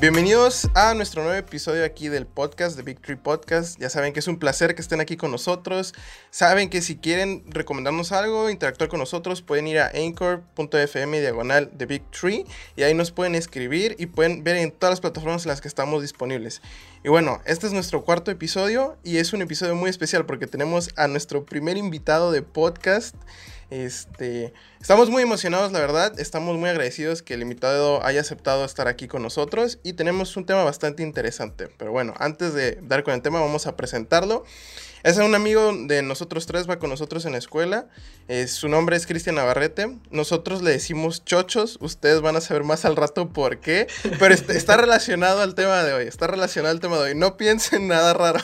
Bienvenidos a nuestro nuevo episodio aquí del podcast de Big Tree Podcast. Ya saben que es un placer que estén aquí con nosotros. Saben que si quieren recomendarnos algo, interactuar con nosotros, pueden ir a anchor.fm diagonal de Big Tree y ahí nos pueden escribir y pueden ver en todas las plataformas en las que estamos disponibles. Y bueno, este es nuestro cuarto episodio y es un episodio muy especial porque tenemos a nuestro primer invitado de podcast. Este, estamos muy emocionados, la verdad. Estamos muy agradecidos que el invitado haya aceptado estar aquí con nosotros y tenemos un tema bastante interesante. Pero bueno, antes de dar con el tema, vamos a presentarlo. Es un amigo de nosotros tres, va con nosotros en la escuela. su nombre es Cristian Navarrete. Nosotros le decimos chochos. Ustedes van a saber más al rato por qué. Pero está relacionado al tema de hoy. Está relacionado al tema de hoy. No piensen nada raro.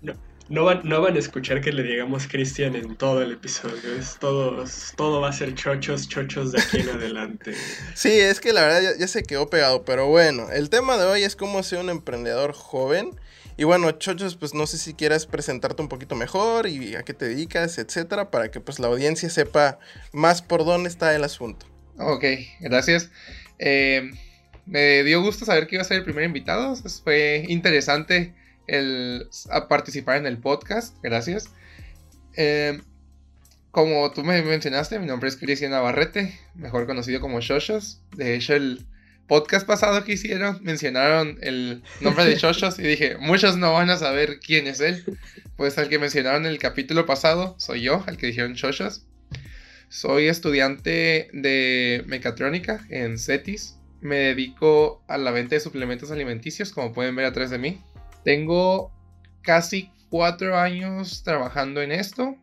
No van, no van a escuchar que le digamos Cristian en todo el episodio. Es todo, todo va a ser chochos, chochos de aquí en adelante. Sí, es que la verdad ya, se quedó pegado. Pero bueno, el tema de hoy es cómo ser un emprendedor joven. Y bueno, chochos, pues no sé si quieras presentarte un poquito mejor y a qué te dedicas, etcétera, para que pues la audiencia sepa más por dónde está el asunto. Ok, gracias. Eh, me dio gusto saber que iba a ser el primer invitado. Fue interesante el, a participar en el podcast. Gracias. Eh, como tú me mencionaste, mi nombre es Cristian Navarrete, mejor conocido como Shoshos. De hecho, el podcast pasado que hicieron mencionaron el nombre de Shoshos y dije, muchos no van a saber quién es él. Pues al que mencionaron en el capítulo pasado soy yo, al que dijeron Shoshos. Soy estudiante de mecatrónica en CETIS. Me dedico a la venta de suplementos alimenticios, como pueden ver atrás de mí. Tengo casi cuatro años trabajando en esto.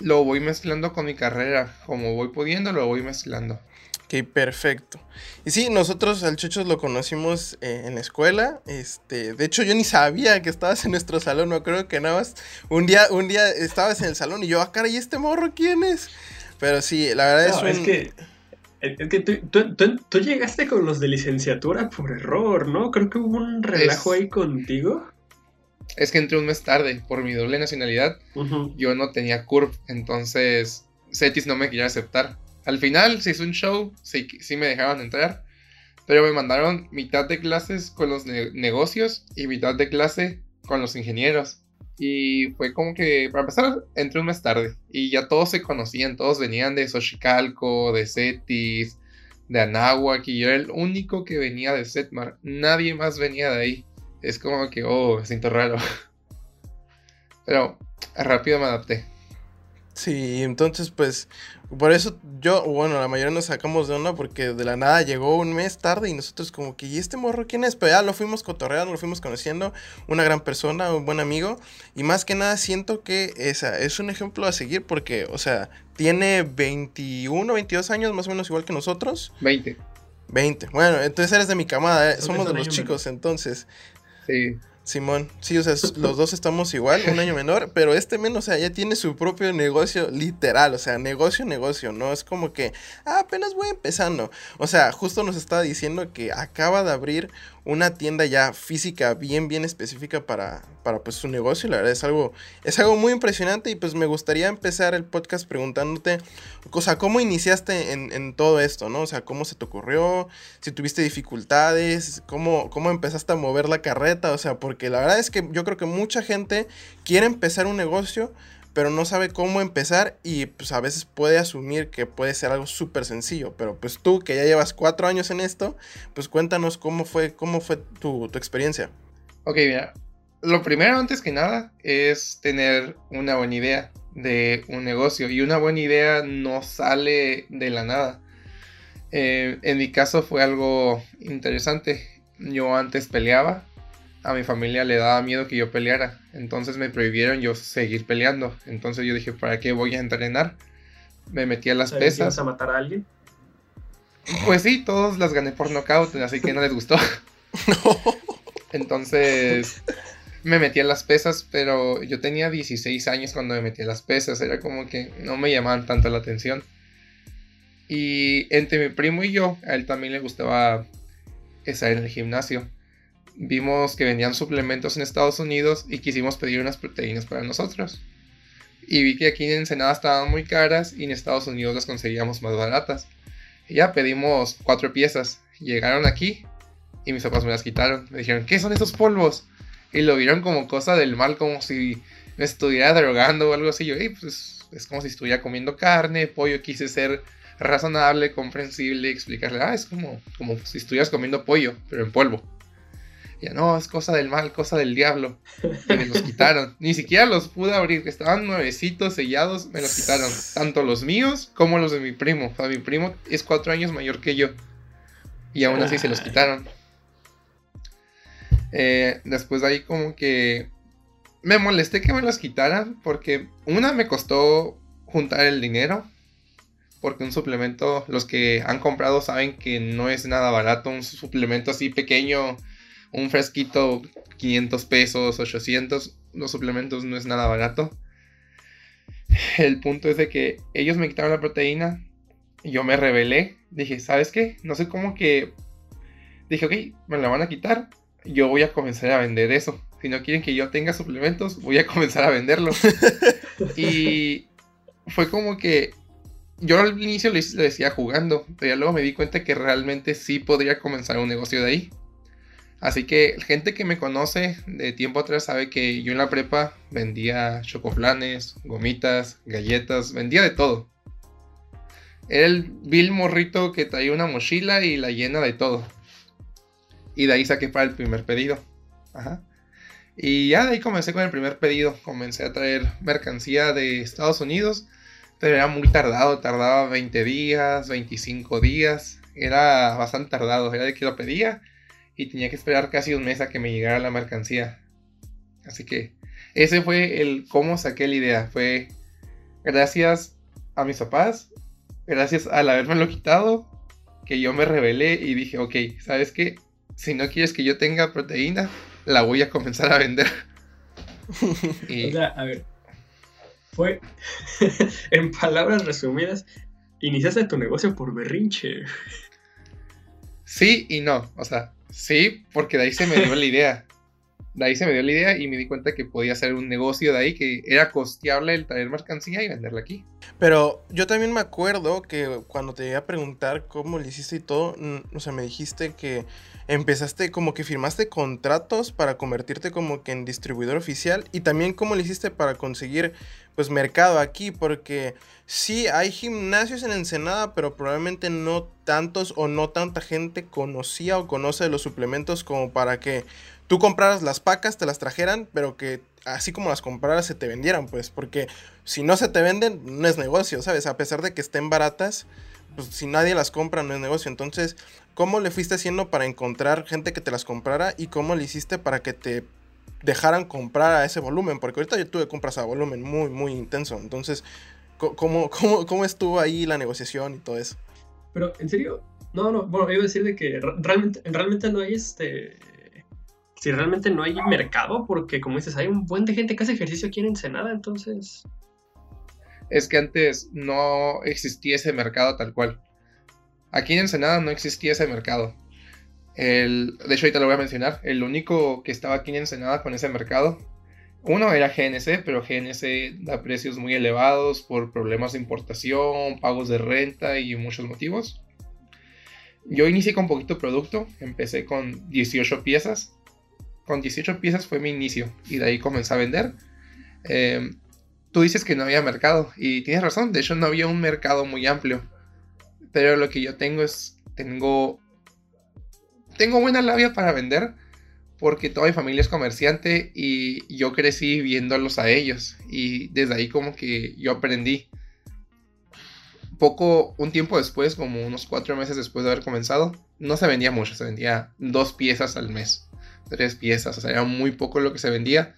Lo voy mezclando con mi carrera. Como voy pudiendo, lo voy mezclando. Ok, perfecto. Y sí, nosotros al Chochos lo conocimos eh, en la escuela. Este, de hecho, yo ni sabía que estabas en nuestro salón. No creo que nada más. Un día, un día estabas en el salón y yo, ah, cara, ¿y este morro quién es? Pero sí, la verdad es un... Es que es que tú, llegaste con los de licenciatura por error, ¿no? Creo que hubo un relajo ahí contigo. Es que entré un mes tarde por mi doble nacionalidad. Yo no tenía CURP, entonces CETIS no me quería aceptar. Al final se hizo un show, sí, sí me dejaron entrar, pero me mandaron mitad de clases con los negocios y mitad de clase con los ingenieros. Y fue como que, para empezar, entré un mes tarde. Y ya todos se conocían, todos venían de Xochicalco, de Cetis, de Anáhuac. Y yo era el único que venía de Setmar. Nadie más venía de ahí. Es como que, oh, me siento raro. Pero rápido me adapté. Sí, entonces pues por eso yo, bueno, la mayoría nos sacamos de onda porque de la nada llegó un mes tarde y nosotros como que, ¿y este morro quién es? Pero ya lo fuimos cotorreando, lo fuimos conociendo, una gran persona, un buen amigo y más que nada siento que esa es un ejemplo a seguir porque, o sea, tiene 21, 22 años más o menos igual que nosotros. 20. 20. Bueno, entonces eres de mi camada, ¿eh? somos de los chicos, entonces. Sí. Simón, sí, o sea, los dos estamos igual, un año menor, pero este menos, o sea, ya tiene su propio negocio literal, o sea, negocio, negocio, no es como que ah, apenas voy empezando. O sea, justo nos estaba diciendo que acaba de abrir una tienda ya física bien, bien específica para, para pues su negocio. La verdad es algo, es algo muy impresionante y pues me gustaría empezar el podcast preguntándote, o sea, ¿cómo iniciaste en, todo esto, no? O sea, ¿cómo se te ocurrió? Si tuviste dificultades, ¿cómo, ¿cómo empezaste a mover la carreta? O sea, porque la verdad es que yo creo que mucha gente quiere empezar un negocio, pero no sabe cómo empezar y pues a veces puede asumir que puede ser algo súper sencillo, pero pues tú que ya llevas cuatro años en esto, pues cuéntanos cómo fue, cómo fue tu, tu experiencia. Ok, mira, lo primero antes que nada es tener una buena idea de un negocio y una buena idea no sale de la nada. Eh, en mi caso fue algo interesante. Yo antes peleaba a mi familia le daba miedo que yo peleara. Entonces me prohibieron yo seguir peleando. Entonces yo dije, ¿para qué voy a entrenar? Me metí a las pesas. a matar a alguien? Pues sí, todos las gané por nocaut, así que no les gustó. Entonces me metí a las pesas, pero yo tenía 16 años cuando me metí a las pesas. Era como que no me llamaban tanto la atención. Y entre mi primo y yo, a él también le gustaba estar en el gimnasio vimos que vendían suplementos en Estados Unidos y quisimos pedir unas proteínas para nosotros. Y vi que aquí en Ensenada estaban muy caras y en Estados Unidos las conseguíamos más baratas. Y ya pedimos cuatro piezas. llegaron aquí y mis papás me las quitaron. Me dijeron, ¿qué son esos polvos? Y lo vieron como cosa del mal, como si me estuviera drogando o algo así. Yo, pues es como si estuviera comiendo carne, pollo. Quise ser razonable, comprensible, explicarle, ah, es como, como si estuvieras comiendo pollo, pero en polvo. Ya no, es cosa del mal, cosa del diablo. Y me los quitaron. Ni siquiera los pude abrir, estaban nuevecitos, sellados, me los quitaron. Tanto los míos como los de mi primo. O sea, mi primo es cuatro años mayor que yo. Y aún así se los quitaron. Eh, después de ahí como que me molesté que me los quitaran porque una me costó juntar el dinero. Porque un suplemento, los que han comprado saben que no es nada barato. Un suplemento así pequeño, un fresquito, 500 pesos, 800. Los suplementos no es nada barato. El punto es de que ellos me quitaron la proteína. Yo me rebelé. Dije, ¿sabes qué? No sé cómo que... Dije, ok, me la van a quitar. Yo voy a comenzar a vender eso si no quieren que yo tenga suplementos, voy a comenzar a venderlos. y fue como que yo al inicio lo, decía jugando, pero ya luego me di cuenta que realmente sí podría comenzar un negocio de ahí. Así que gente que me conoce de tiempo atrás sabe que yo en la prepa vendía chocoflanes, gomitas, galletas, vendía de todo. Era el Bill morrito que traía una mochila y la llena de todo. Y de ahí saqué para el primer pedido. Ajá. Y ya de ahí comencé con el primer pedido. Comencé a traer mercancía de Estados Unidos. Pero era muy tardado. Tardaba 20 días, 25 días. Era bastante tardado. Era de que lo pedía. Y tenía que esperar casi un mes a que me llegara la mercancía. Así que ese fue el cómo saqué la idea. Fue gracias a mis papás. Gracias al haberme lo quitado. Que yo me rebelé y dije, ok, ¿sabes qué? Si no quieres que yo tenga proteína, la voy a comenzar a vender. y... O sea, a ver. Fue, en palabras resumidas, iniciaste tu negocio por berrinche. Sí y no. O sea, sí, porque de ahí se me dio la idea. De ahí se me dio la idea y me di cuenta que podía hacer un negocio de ahí que era costeable el traer mercancía y venderla aquí. Pero yo también me acuerdo que cuando te iba a preguntar cómo lo hiciste y todo, o sea, me dijiste que empezaste como que firmaste contratos para convertirte como que en distribuidor oficial y también cómo le hiciste para conseguir pues mercado aquí porque sí hay gimnasios en Ensenada pero probablemente no tantos o no tanta gente conocía o conoce los suplementos como para que tú compraras las pacas, te las trajeran, pero que así como las compraras se te vendieran, pues, porque si no se te venden, no es negocio, ¿sabes? A pesar de que estén baratas, pues si nadie las compra, no es negocio. Entonces, ¿Cómo le fuiste haciendo para encontrar gente que te las comprara y cómo le hiciste para que te dejaran comprar a ese volumen? Porque ahorita yo tuve compras a volumen muy, muy intenso. Entonces, ¿cómo, cómo, cómo estuvo ahí la negociación y todo eso? Pero, ¿en serio? No, no, bueno, iba a decir de que realmente, realmente no hay este... Si realmente no hay mercado, porque como dices, hay un buen de gente que hace ejercicio aquí en Ensenada, entonces... Es que antes no existía ese mercado tal cual. Aquí en Ensenada no existía ese mercado. El, de hecho, ahorita lo voy a mencionar. El único que estaba aquí en Ensenada con ese mercado, uno era GNC, pero GNC da precios muy elevados por problemas de importación, pagos de renta y muchos motivos. Yo inicié con poquito producto, empecé con 18 piezas. Con 18 piezas fue mi inicio y de ahí comencé a vender. Em, tú dices que no había mercado y tienes razón, de hecho no había un mercado muy amplio. Pero lo que yo tengo es, tengo, tengo buena labia para vender porque toda mi familia es comerciante y yo crecí viéndolos a ellos y desde ahí como que yo aprendí. Poco, un tiempo después, como unos cuatro meses después de haber comenzado, no se vendía mucho, se vendía dos piezas al mes, tres piezas, o sea, era muy poco lo que se vendía.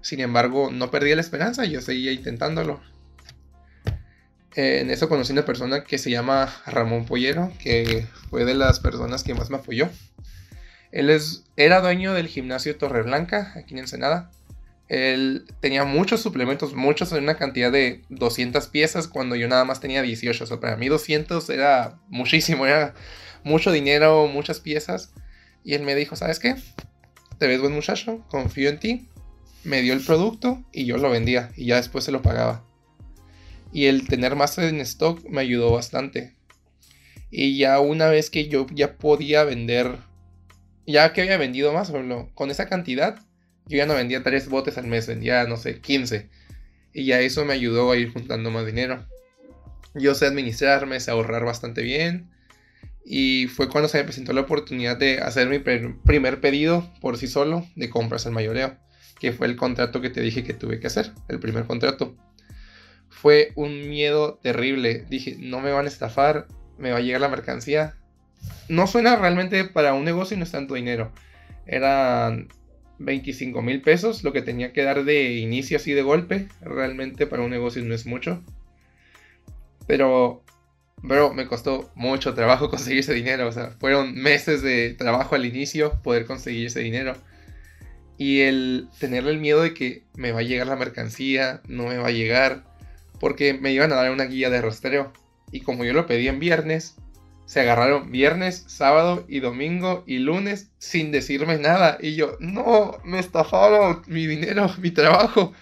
Sin embargo, no perdí la esperanza, yo seguía intentándolo en eso conocí una persona que se llama Ramón Pollero, que fue de las personas que más me apoyó. Él es, era dueño del gimnasio Torreblanca, aquí en Ensenada. Él tenía muchos suplementos, muchos una cantidad de 200 piezas cuando yo nada más tenía 18. O sea, para mí 200 era muchísimo, era mucho dinero, muchas piezas. Y él me dijo, ¿sabes qué? Te ves buen muchacho, confío en ti. Me dio el producto y yo lo vendía y ya después se lo pagaba y el tener más en stock me ayudó bastante. Y ya una vez que yo ya podía vender, ya que había vendido más, con esa cantidad, yo ya no vendía tres botes al mes, vendía, no sé, 15. Y ya eso me ayudó a ir juntando más dinero. Yo sé administrarme, sé ahorrar bastante bien. Y fue cuando se me presentó la oportunidad de hacer mi primer pedido por sí solo de compras al mayoreo, que fue el contrato que te dije que tuve que hacer, el primer contrato. Fue un miedo terrible. Dije, no me van a estafar, me va a llegar la mercancía. No suena realmente para un negocio y no es tanto dinero. Eran 25 mil pesos lo que tenía que dar de inicio así de golpe. Realmente para un negocio no es mucho. Pero Bro, me costó mucho trabajo conseguir ese dinero. O sea, fueron meses de trabajo al inicio poder conseguir ese dinero. Y el tener el miedo de que me va a llegar la mercancía, no me va a llegar. Porque me iban a dar una guía de rastreo. Y como yo lo pedí en viernes, se agarraron viernes, sábado y domingo y lunes sin decirme nada. Y yo, no, me estafaron mi dinero, mi trabajo.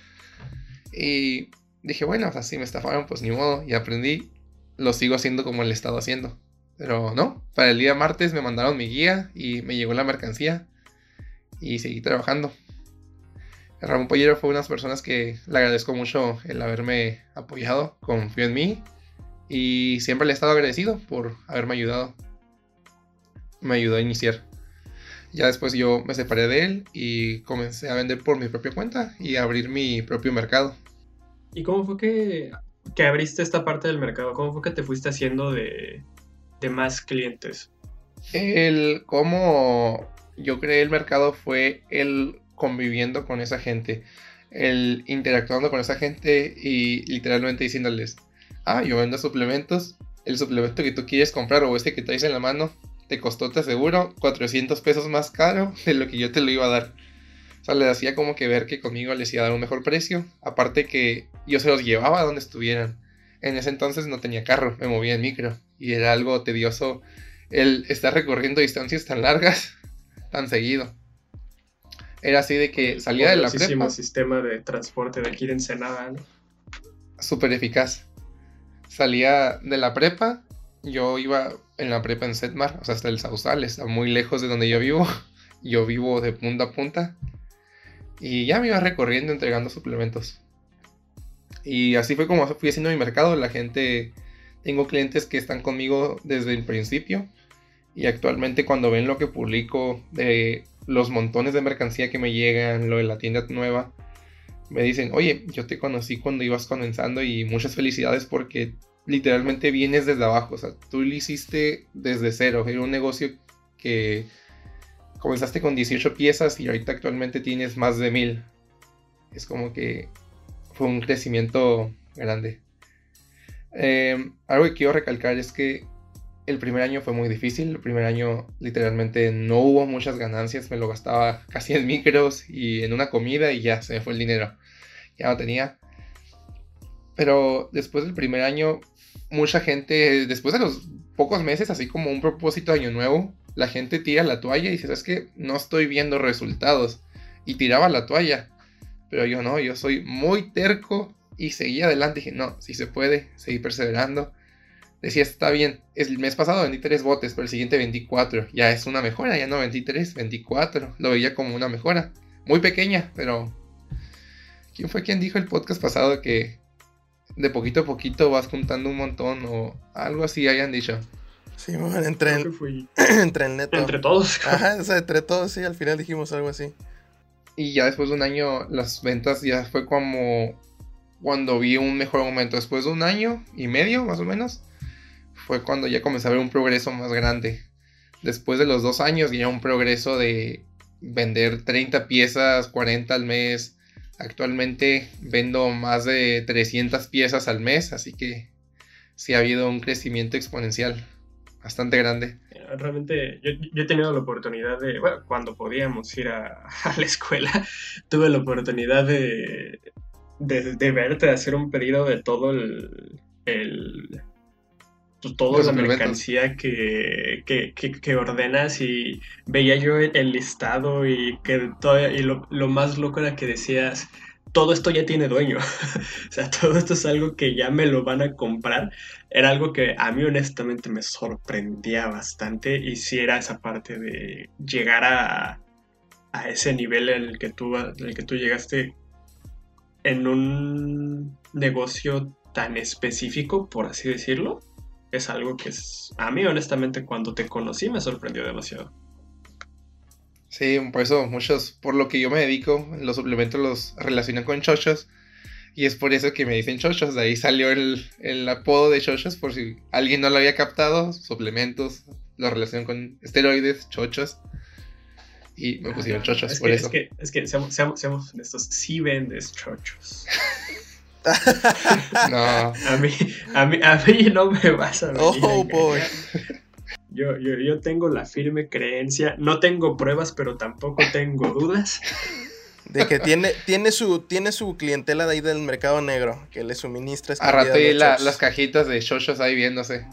Y dije, bueno, o me estafaron, pues ni modo. Y aprendí lo sigo haciendo como he estado haciendo. Pero no, para el día martes me mandaron mi guía y me llegó la mercancía y seguí trabajando. Ramón Pollero fue una de las personas que le agradezco mucho el haberme apoyado, confió en mí y siempre le he estado agradecido por haberme ayudado. Me ayudó a iniciar. Ya después yo me separé de él y comencé a vender por mi propia cuenta y a abrir mi propio mercado. ¿Y cómo fue que que abriste esta parte del mercado? ¿Cómo fue que te fuiste haciendo de, más clientes? El cómo yo creé el mercado fue el conviviendo con esa gente, el interactuando con esa gente y literalmente diciéndoles, ah, yo vendo suplementos, el suplemento que tú quieres comprar o este que traes en la mano te costó, te aseguro, 400 pesos más caro de lo que yo te lo iba a dar. O sea, les hacía como que ver que conmigo les iba a dar un mejor precio. Aparte que yo se los llevaba a donde estuvieran. En ese entonces no tenía carro, me movía en micro. Y era algo tedioso el estar recorriendo distancias tan largas, tan seguido. Era así de que salía de la prepa. sistema de transporte de aquí de Ensenada, ¿no? Súper eficaz. Salía de la prepa, yo iba en la prepa en Setmar, o sea, hasta el Sausal, está muy lejos de donde yo vivo. Yo vivo de punta a punta. Y ya me iba recorriendo entregando suplementos. Y así fue como fui haciendo mi mercado. La gente, tengo clientes que están conmigo desde el principio. Y actualmente cuando ven lo que publico de los montones de mercancía que me llegan, lo de la tienda nueva, me dicen, oye, yo te conocí cuando ibas comenzando y muchas felicidades porque literalmente vienes desde abajo. O sea, tú lo hiciste desde cero. Era un negocio que comenzaste con 18 piezas y ahorita actualmente tienes más de 1000. Es como que fue un crecimiento grande. Em, algo que quiero recalcar es que el primer año fue muy difícil. El primer año literalmente no hubo muchas ganancias. Me lo gastaba casi en micros y en una comida y ya se me fue el dinero. Ya no tenía. Pero después del primer año, mucha gente, después de los pocos meses, así como un propósito año nuevo, la gente tira la toalla y dice, ¿sabes qué? No estoy viendo resultados. Y tiraba la toalla. Pero yo no, yo soy muy terco y seguí adelante. Dije, no, si se puede, seguí perseverando. Decía, está bien, el mes pasado vendí tres botes, pero el siguiente vendí cuatro. Ya es una mejora, ya no vendí tres, vendí cuatro. Lo veía como una mejora. Muy pequeña, pero... ¿Quién fue quien dijo el podcast pasado que de poquito a poquito vas juntando un montón o algo así hayan dicho? Sí, bueno, entre, entre el neto. Entre todos. Ajá, o sea, entre todos, sí, al final dijimos algo así. Y ya después de un año, las ventas ya fue como cuando vi un mejor momento. Después de un año y medio, más o menos, fue cuando ya comencé a ver un progreso más grande. Después de los dos años, ya un progreso de vender 30 piezas, 40 al mes. Actualmente vendo más de 300 piezas al mes, así que sí ha habido un crecimiento exponencial bastante grande. Realmente yo, he tenido la oportunidad de, bueno, cuando podíamos ir a, la escuela, tuve la oportunidad de, de, verte, de hacer un pedido de todo el, el pues, toda la mercancía que, que, ordenas y veía yo el, listado y que todo, y lo, lo, más loco era que decías, todo esto ya tiene dueño. o sea, todo esto es algo que ya me lo van a comprar. Era algo que a mí honestamente me sorprendía bastante y si era esa parte de llegar a, a ese nivel en el que tú, en el que tú llegaste en un negocio tan específico, por así decirlo, es algo que es, a mí honestamente cuando te conocí me sorprendió demasiado. Sí, por eso muchos, por lo que yo me dedico, los suplementos los relacionan con chochos. Y es por eso que me dicen chochos. De ahí salió el, el apodo de chochos, por si alguien no lo había captado. Suplementos, lo relacionan con esteroides, chochos. Y me pusieron ah, chochos por eso. Es que, es que seamos, seamos, seamos estos, sí vendes chochos. no. A mí, a mí, a mí no me vas a ver. Oh, boy. Yo, yo, yo, tengo la firme creencia, no tengo pruebas, pero tampoco tengo dudas. De que tiene, tiene, su, tiene su clientela de ahí del mercado negro, que le suministra. A rato y las cajitas de chochos ahí viéndose.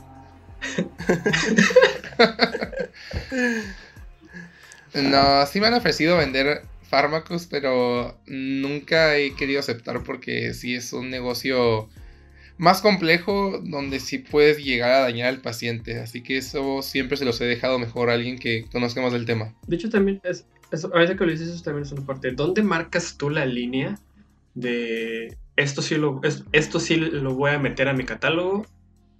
no, sí me han ofrecido vender fármacos, pero nunca he querido aceptar porque sí es un negocio más complejo donde sí puedes llegar a dañar al paciente. Así que eso siempre se los he dejado mejor a alguien que conozca más del tema. De hecho, también es, ahorita que lo dices, eso también es una parte. ¿Dónde marcas tú la línea de esto sí lo, esto sí lo voy a meter a mi catálogo,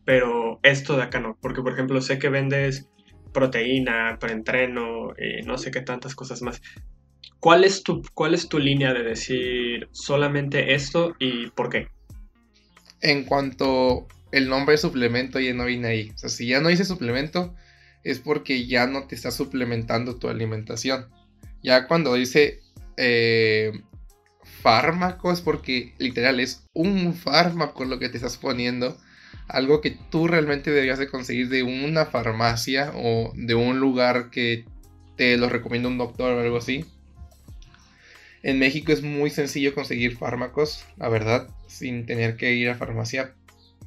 pero esto de acá no? Porque, por ejemplo, sé que vendes proteína, preentreno, eh, no sé qué tantas cosas más. ¿Cuál es, tu, ¿Cuál es tu línea de decir solamente esto y por qué? en cuanto el nombre de suplemento ya no viene ahí. O sea, si ya no dice suplemento, es porque ya no te está suplementando tu alimentación. Ya cuando dice eh, fármaco es porque literal es un fármaco lo que te estás poniendo. Algo que tú realmente deberías de conseguir de una farmacia o de un lugar que te lo recomienda un doctor o algo así. En México es muy sencillo conseguir fármacos, la verdad, sin tener que ir a farmacia.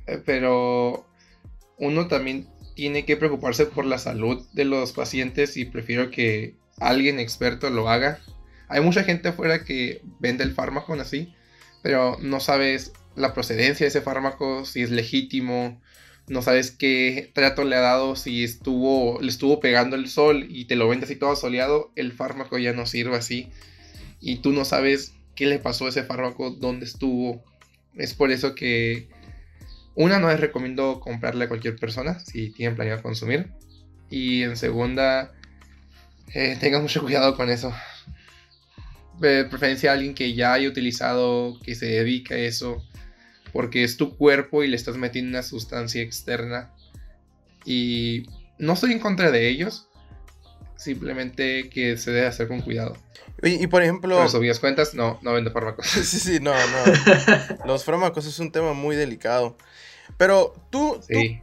Eh, pero uno también tiene que preocuparse por la salud de los pacientes y prefiero que alguien experto lo haga. Hay mucha gente afuera que vende el fármaco así, pero no sabes la procedencia de ese fármaco, si es legítimo, no sabes qué trato le ha dado, si estuvo, le estuvo pegando el sol y te lo vende así todo soleado, el fármaco ya no sirve así y tú no sabes qué le pasó a ese fármaco, dónde estuvo. Es por eso que una no les recomiendo comprarle a cualquier persona si tienen planeado consumir. Y en segunda, eh, tengan mucho cuidado con eso. De preferencia a alguien que ya haya utilizado, que se dedica a eso, porque es tu cuerpo y le estás metiendo una sustancia externa. Y no estoy en contra de ellos, simplemente que se debe hacer con cuidado. Y, por ejemplo... Pero subidas cuentas, no, no vendo fármacos. sí, sí, no, no. Los fármacos es un tema muy delicado. Pero tú, sí.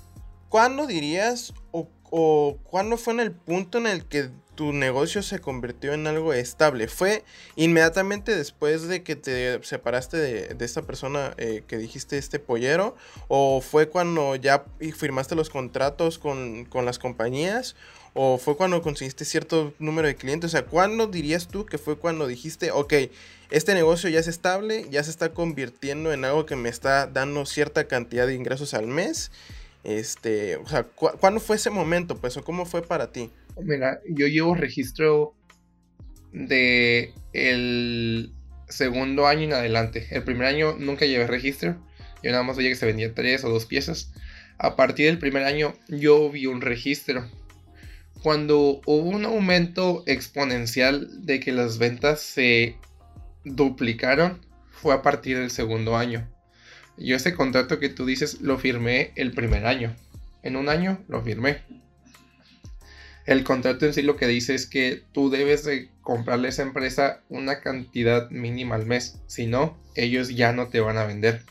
¿cuándo dirías o, o cuándo fue en el punto en el que tu negocio se convirtió en algo estable? ¿Fue inmediatamente después de que te separaste de, esta persona eh, que dijiste este pollero? ¿O fue cuando ya firmaste los contratos con, con las compañías? ¿O fue cuando conseguiste cierto número de clientes? O sea, ¿cuándo dirías tú que fue cuando dijiste, ok, este negocio ya es estable, ya se está convirtiendo en algo que me está dando cierta cantidad de ingresos al mes? Este, o sea, ¿cuándo fue ese momento, pues, cómo fue para ti? Mira, yo llevo registro de el segundo año en adelante. El primer año nunca llevé registro. Yo nada más veía que se vendía tres o dos piezas. A partir del primer año yo vi un registro cuando hubo un aumento exponencial de que las ventas se duplicaron, fue a partir del segundo año. Yo ese contrato que tú dices lo firmé el primer año. En un año lo firmé. El contrato en sí lo que dice es que tú debes de comprarle a esa empresa una cantidad mínima al mes. Si no, ellos ya no te van a vender.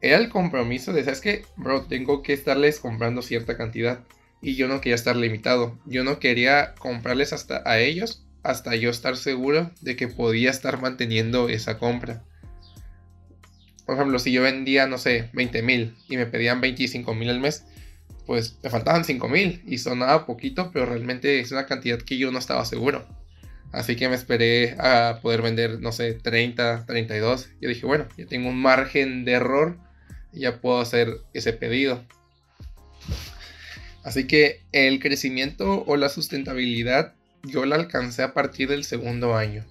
Era el compromiso de, ¿sabes qué? Bro, tengo que estarles comprando cierta cantidad y yo no quería estar limitado. Yo no quería comprarles hasta a ellos hasta yo estar seguro de que podía estar manteniendo esa compra. Por ejemplo, si yo vendía, no sé, 20 mil y me pedían 25 mil al mes, pues me faltaban 5 mil y sonaba poquito, pero realmente es una cantidad que yo no estaba seguro. Así que me esperé a poder vender, no sé, 30, 32. Yo dije, bueno, ya tengo un margen de error y ya puedo hacer ese pedido. Así que el crecimiento o la sustentabilidad yo la alcancé a partir del segundo año.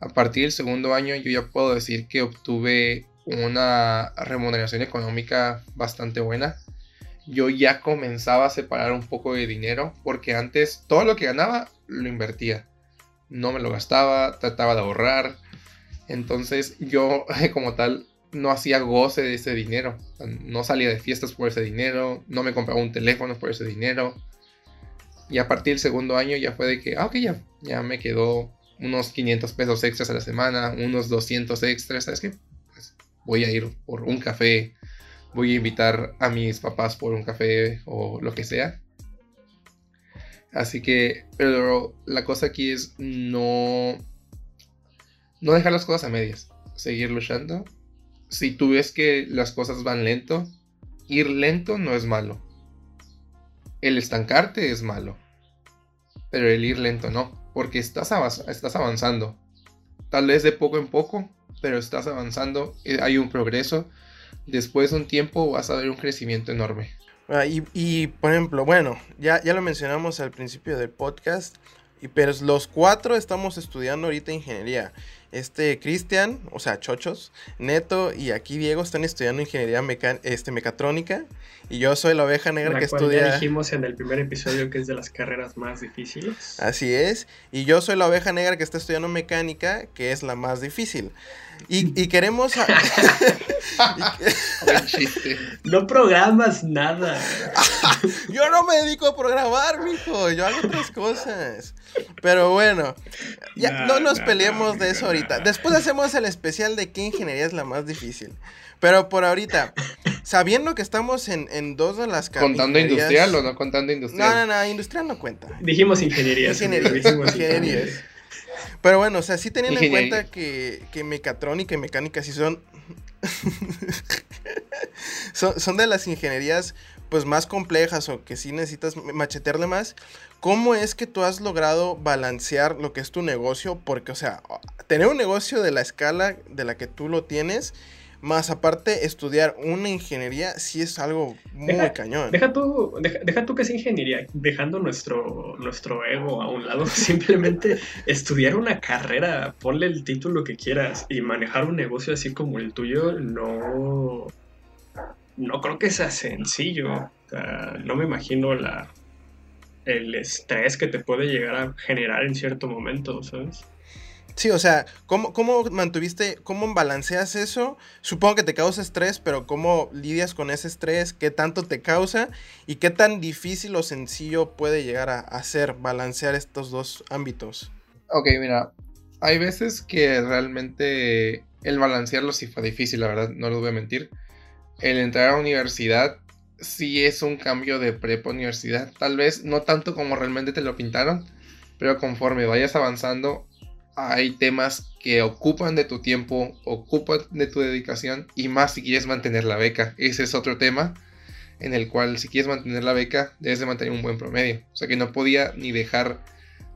A partir del segundo año yo ya puedo decir que obtuve una remuneración económica bastante buena. Yo ya comenzaba a separar un poco de dinero porque antes todo lo que ganaba lo invertía. No me lo gastaba, trataba de ahorrar. Entonces yo como tal no hacía goce de ese dinero. No salía de fiestas por ese dinero, no me compraba un teléfono por ese dinero. Y a partir del segundo año ya fue de que, ah, ok, ya, ya me quedó unos 500 pesos extras a la semana, unos 200 extras, ¿sabes qué? Pues voy a ir por un café, voy a invitar a mis papás por un café o lo que sea. Así que, pero la cosa aquí es no, no dejar las cosas a medias, seguir luchando. Si tú ves que las cosas van lento, ir lento no es malo. El estancarte es malo, pero el ir lento no porque estás, avanzando. Tal vez de poco en poco, pero estás avanzando, eh, hay un progreso. Después de un tiempo vas a ver un crecimiento enorme. Ah, y, por ejemplo, bueno, ya, ya lo mencionamos al principio del podcast, pero los cuatro estamos estudiando ahorita ingeniería. Este Cristian, o sea, Chochos, Neto y aquí Diego están estudiando ingeniería este, mecatrónica. Y yo soy la oveja negra que estudia. Ya dijimos en el primer episodio que es de las carreras más difíciles. Así es. Y yo soy la oveja negra que está estudiando mecánica, que es la más difícil. Y, queremos. no programas nada. yo no me dedico a programar, mijo. Yo hago otras cosas. Pero bueno, ya no nos peleemos de eso ahorita. Después hacemos el especial de qué ingeniería es la más difícil. Pero por ahorita, sabiendo que estamos en, dos de las. ¿Contando industrial o no contando industrial? No, no, no, industrial no cuenta. Dijimos ingeniería. Ingeniería. Pero bueno, o sea, sí teniendo en cuenta que, que mecatrónica y mecánica sí son, son. son de las ingenierías pues más complejas o que sí necesitas machetearle más, ¿cómo es que tú has logrado balancear lo que es tu negocio? Porque, o sea, tener un negocio de la escala de la que tú lo tienes más aparte, estudiar una ingeniería sí es algo muy cañón. Deja tú, deja, tú que es ingeniería, dejando nuestro, nuestro ego a un lado, simplemente estudiar una carrera, ponle el título que quieras y manejar un negocio así como el tuyo, no, no creo que sea sencillo. no me imagino la, el estrés que te puede llegar a generar en cierto momento, ¿sabes? Sí, o sea, ¿cómo, ¿cómo, mantuviste, cómo balanceas eso? Supongo que te causa estrés, pero ¿cómo lidias con ese estrés? ¿Qué tanto te causa? ¿Y qué tan difícil o sencillo puede llegar a, hacer balancear estos dos ámbitos? Ok, mira, hay veces que realmente el balancearlo sí fue difícil, la verdad, no lo voy a mentir. El entrar a universidad sí es un cambio de prepa universidad. Tal vez no tanto como realmente te lo pintaron, pero conforme vayas avanzando hay temas que ocupan de tu tiempo, ocupan de tu dedicación y más si quieres mantener la beca. Ese es otro tema en el cual si quieres mantener la beca debes de mantener un buen promedio. O sea que no podía ni dejar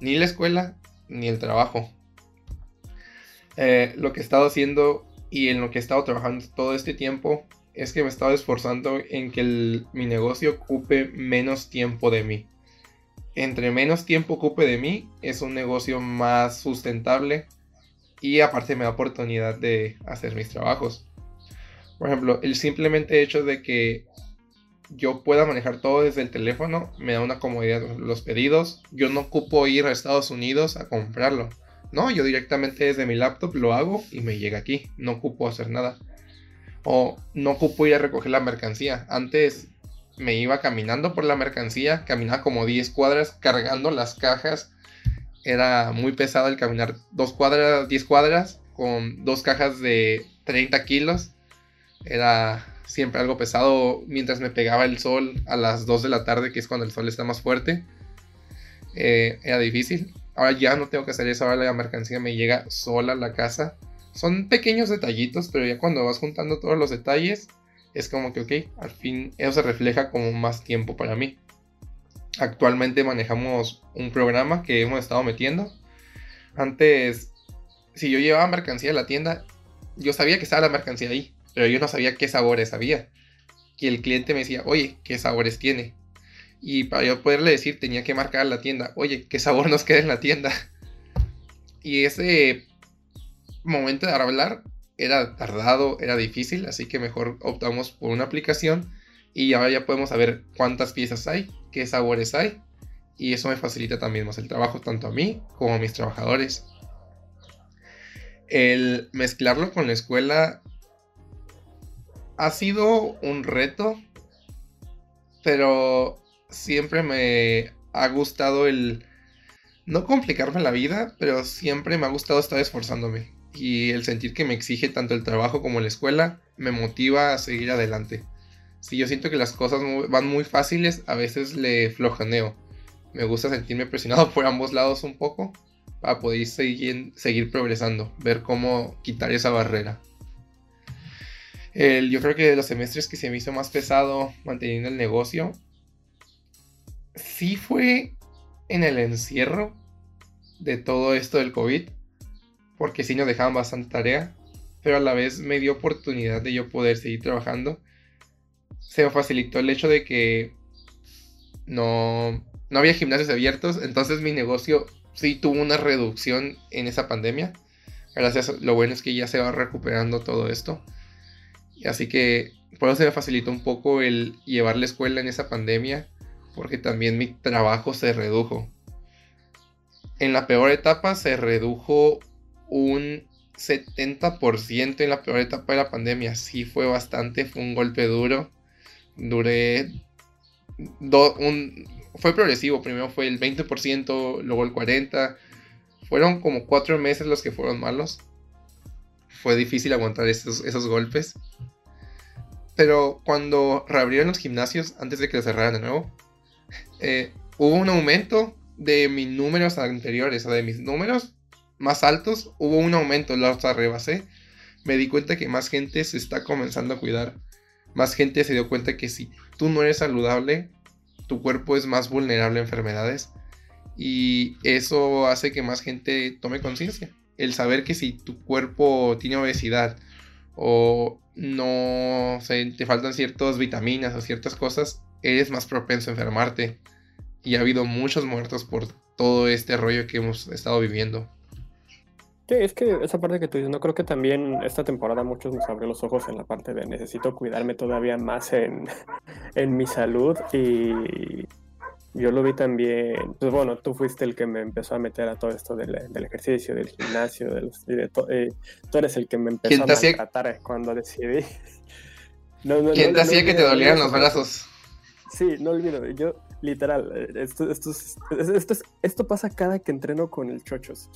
ni la escuela ni el trabajo. Eh, lo que he estado haciendo y en lo que he estado trabajando todo este tiempo es que me he estado esforzando en que mi negocio ocupe menos tiempo de mí entre menos tiempo ocupe de mí, es un negocio más sustentable y aparte me da oportunidad de hacer mis trabajos. Por ejemplo, el simplemente hecho de que yo pueda manejar todo desde el teléfono me da una comodidad. Los pedidos, yo no ocupo ir a Estados Unidos a comprarlo. No, yo directamente desde mi laptop lo hago y me llega aquí. No ocupo hacer nada. O no ocupo ir a recoger la mercancía. Antes me iba caminando por la mercancía, caminaba como 10 cuadras cargando las cajas. Era muy pesado el caminar dos cuadras, 10 cuadras con dos cajas de 30 kilos. Era siempre algo pesado mientras me pegaba el sol a las 2 de la tarde, que es cuando el sol está más fuerte. Eh, era difícil. Ahora ya no tengo que hacer eso, ahora la mercancía me llega sola a la casa. Son pequeños detallitos, pero ya cuando vas juntando todos los detalles, es como que, ok, al fin eso se refleja como más tiempo para mí. Actualmente manejamos un programa que hemos estado metiendo. Antes, si yo llevaba mercancía a la tienda, yo sabía que estaba la mercancía ahí, pero yo no sabía qué sabores había. Y el cliente me decía, oye, ¿qué sabores tiene? Y para yo poderle decir, tenía que marcar a la tienda, oye, ¿qué sabor nos queda en la tienda? Y ese momento de hablar era tardado, era difícil, así que mejor optamos por una aplicación y ahora ya podemos saber cuántas piezas hay, qué sabores hay y eso me facilita también más el trabajo tanto a mí como a mis trabajadores. El mezclarlo con la escuela ha sido un reto, pero siempre me ha gustado el no complicarme la vida, pero siempre me ha gustado estar esforzándome y el sentir que me exige tanto el trabajo como la escuela me motiva a seguir adelante. Si yo siento que las cosas van muy fáciles, a veces le flojaneo. Me gusta sentirme presionado por ambos lados un poco para poder seguir, seguir progresando, ver cómo quitar esa barrera. yo creo que de los semestres que se me hizo más pesado manteniendo el negocio, sí fue en el encierro de todo esto del COVID, porque sí nos dejaban bastante tarea, pero a la vez me dio oportunidad de yo poder seguir trabajando. Se me facilitó el hecho de que no, no había gimnasios abiertos, entonces mi negocio sí tuvo una reducción en esa pandemia. Gracias, lo bueno es que ya se va recuperando todo esto. Así que por eso se me facilitó un poco el llevar la escuela en esa pandemia, porque también mi trabajo se redujo. En la peor etapa se redujo un 70% en la peor etapa de la pandemia. Sí fue bastante, fue un golpe duro. Duré un, fue progresivo. Primero fue el 20%, luego el 40%. Fueron como cuatro meses los que fueron malos. Fue difícil aguantar esos, esos golpes. Pero cuando reabrieron los gimnasios, antes de que los cerraran de nuevo, eh, hubo un aumento de mis números anteriores, o de mis números más altos, hubo un aumento, los rebasé. Me di cuenta que más gente se está comenzando a cuidar. Más gente se dio cuenta que si tú no eres saludable, tu cuerpo es más vulnerable a enfermedades y eso hace que más gente tome conciencia. El saber que si tu cuerpo tiene obesidad o no te faltan ciertas vitaminas o ciertas cosas, eres más propenso a enfermarte. Y ha habido muchos muertos por todo este rollo que hemos estado viviendo. Sí, es que esa parte que tú dices, no creo que también esta temporada muchos nos abrió los ojos en la parte de necesito cuidarme todavía más en, en mi salud y yo lo vi también, pues bueno, tú fuiste el que me empezó a meter a todo esto del, del ejercicio, del gimnasio, del, y de eh, tú eres el que me empezó a tratar cuando decidí. ¿Quién te hacía que te dolieran los brazos? Sí, no olvido, yo literal, eh, esto, esto, esto, esto pasa cada que entreno con el chochos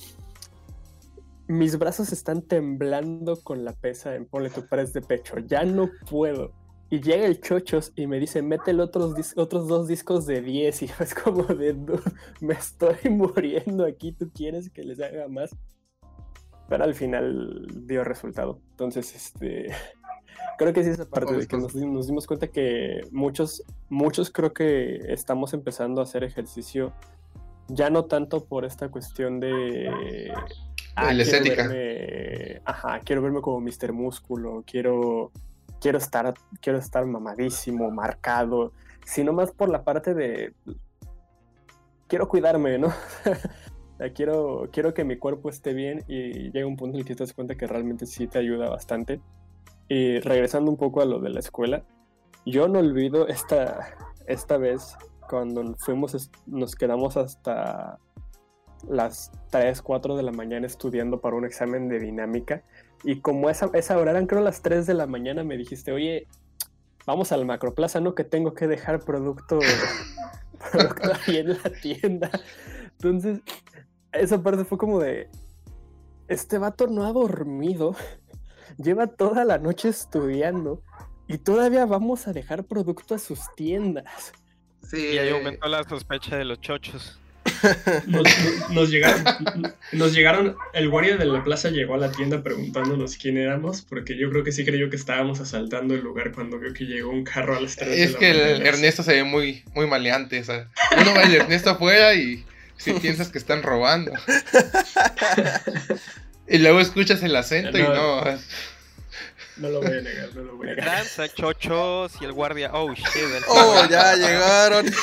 mis brazos están temblando con la pesa en ponle tu press de pecho. Ya no puedo. Y llega el chochos y me dice, métele otros, otros dos discos de 10. Y es como de, me estoy muriendo aquí, ¿tú quieres que les haga más? Pero al final dio resultado. Entonces, este, creo que sí esa parte de que nos, nos, dimos cuenta que muchos, muchos creo que estamos empezando a hacer ejercicio ya no tanto por esta cuestión de Ah, la estética. ajá, quiero verme como Mr. Músculo, quiero, quiero, estar, quiero estar mamadísimo, marcado, sino más por la parte de quiero cuidarme, ¿no? quiero, quiero que mi cuerpo esté bien y llega un punto en el que te das cuenta que realmente sí te ayuda bastante. Y regresando un poco a lo de la escuela, yo no olvido esta, esta vez cuando fuimos, nos quedamos hasta las 3, 4 de la mañana estudiando para un examen de dinámica. Y como esa, esa hora eran creo las 3 de la mañana, me dijiste, oye, vamos al Macroplaza, ¿no? Que tengo que dejar producto, producto ahí en la tienda. Entonces, esa parte fue como de, este vato no ha dormido, lleva toda la noche estudiando y todavía vamos a dejar producto a sus tiendas. Sí. Y ahí aumentó la sospecha de los chochos. Nos, llegaron, nos llegaron, el guardia de la plaza llegó a la tienda preguntándonos quién éramos, porque yo creo que sí creyó que estábamos asaltando el lugar cuando vio que llegó un carro a las 3 Es que el Ernesto se ve muy, muy maleante, uno va el Ernesto afuera y si piensas que están robando. y luego escuchas el acento y no. No lo voy a negar, no lo voy a negar. Chochos y el guardia. Oh shit. El... Oh, ya llegaron.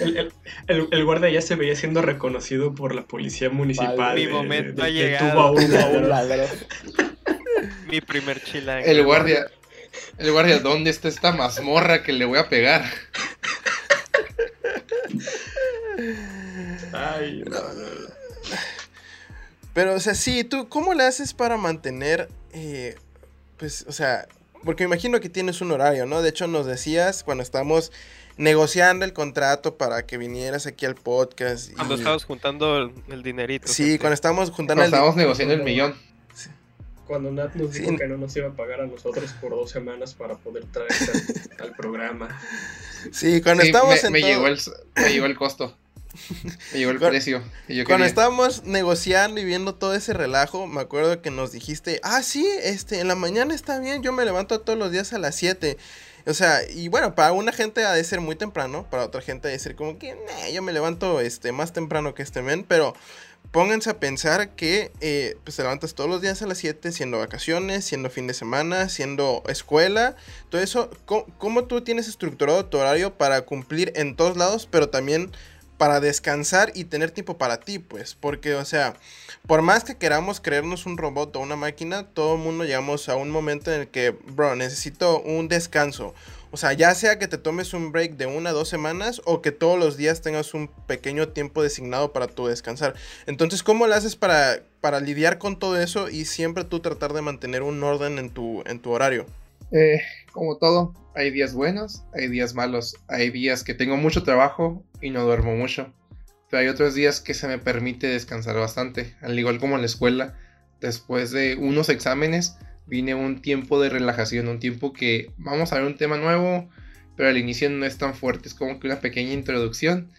El, el, el, guardia ya se veía siendo reconocido por la policía municipal. Vale, de, mi momento de, ha de, llegado. tubo a uno a uno. Mi primer chilango. El guardia. El guardia, ¿dónde está esta mazmorra que le voy a pegar? Ay, no, no. Pero, o sea, sí, ¿tú cómo le haces para mantener, eh, pues, o sea, porque me imagino que tienes un horario, ¿no? De hecho, nos decías cuando estamos negociando el contrato para que vinieras aquí al podcast. y- Cuando estabas juntando el, el dinerito. Sí, gente. cuando estábamos juntando Cuando el... estábamos negociando el millón. Cuando Nat nos dijo Sí. que no nos iba a pagar a nosotros por dos semanas para poder traerte al, al programa. Sí, cuando Sí, estábamos me, en me todo- llegó el, me llegó el costo. Me llegó el Cuando- precio. que yo Cuando estábamos negociando y viendo todo ese relajo, me acuerdo que nos dijiste, ah, sí, este, en la mañana está bien, yo me levanto todos los días a las 7. O sea, y bueno, para una gente ha de ser muy temprano, para otra gente ha de ser como que, "Nah, yo me levanto este, más temprano que este men, pero pónganse a pensar que eh, pues te levantas todos los días a las 7, siendo vacaciones, siendo fin de semana, siendo escuela, todo eso, ¿cómo, cómo tú tienes estructurado tu horario para cumplir en todos lados, pero también para descansar y tener tiempo para ti, pues, porque, o sea, por más que queramos creernos un robot o una máquina, todo el mundo llegamos a un momento en el que, bro, necesito un descanso. O sea, ya sea que te tomes un break de una o dos semanas o que todos los días tengas un pequeño tiempo designado para tu descansar. Entonces, ¿cómo lo haces para, para lidiar con todo eso y siempre tú tratar de mantener un orden en tu, en tu horario? Eh, como todo, hay días buenos, hay días malos, hay días que tengo mucho trabajo y no duermo mucho, pero hay otros días que se me permite descansar bastante, al igual como en la escuela, después de unos exámenes viene un tiempo de relajación, un tiempo que vamos a ver un tema nuevo, pero al inicio no es tan fuerte, es como que una pequeña introducción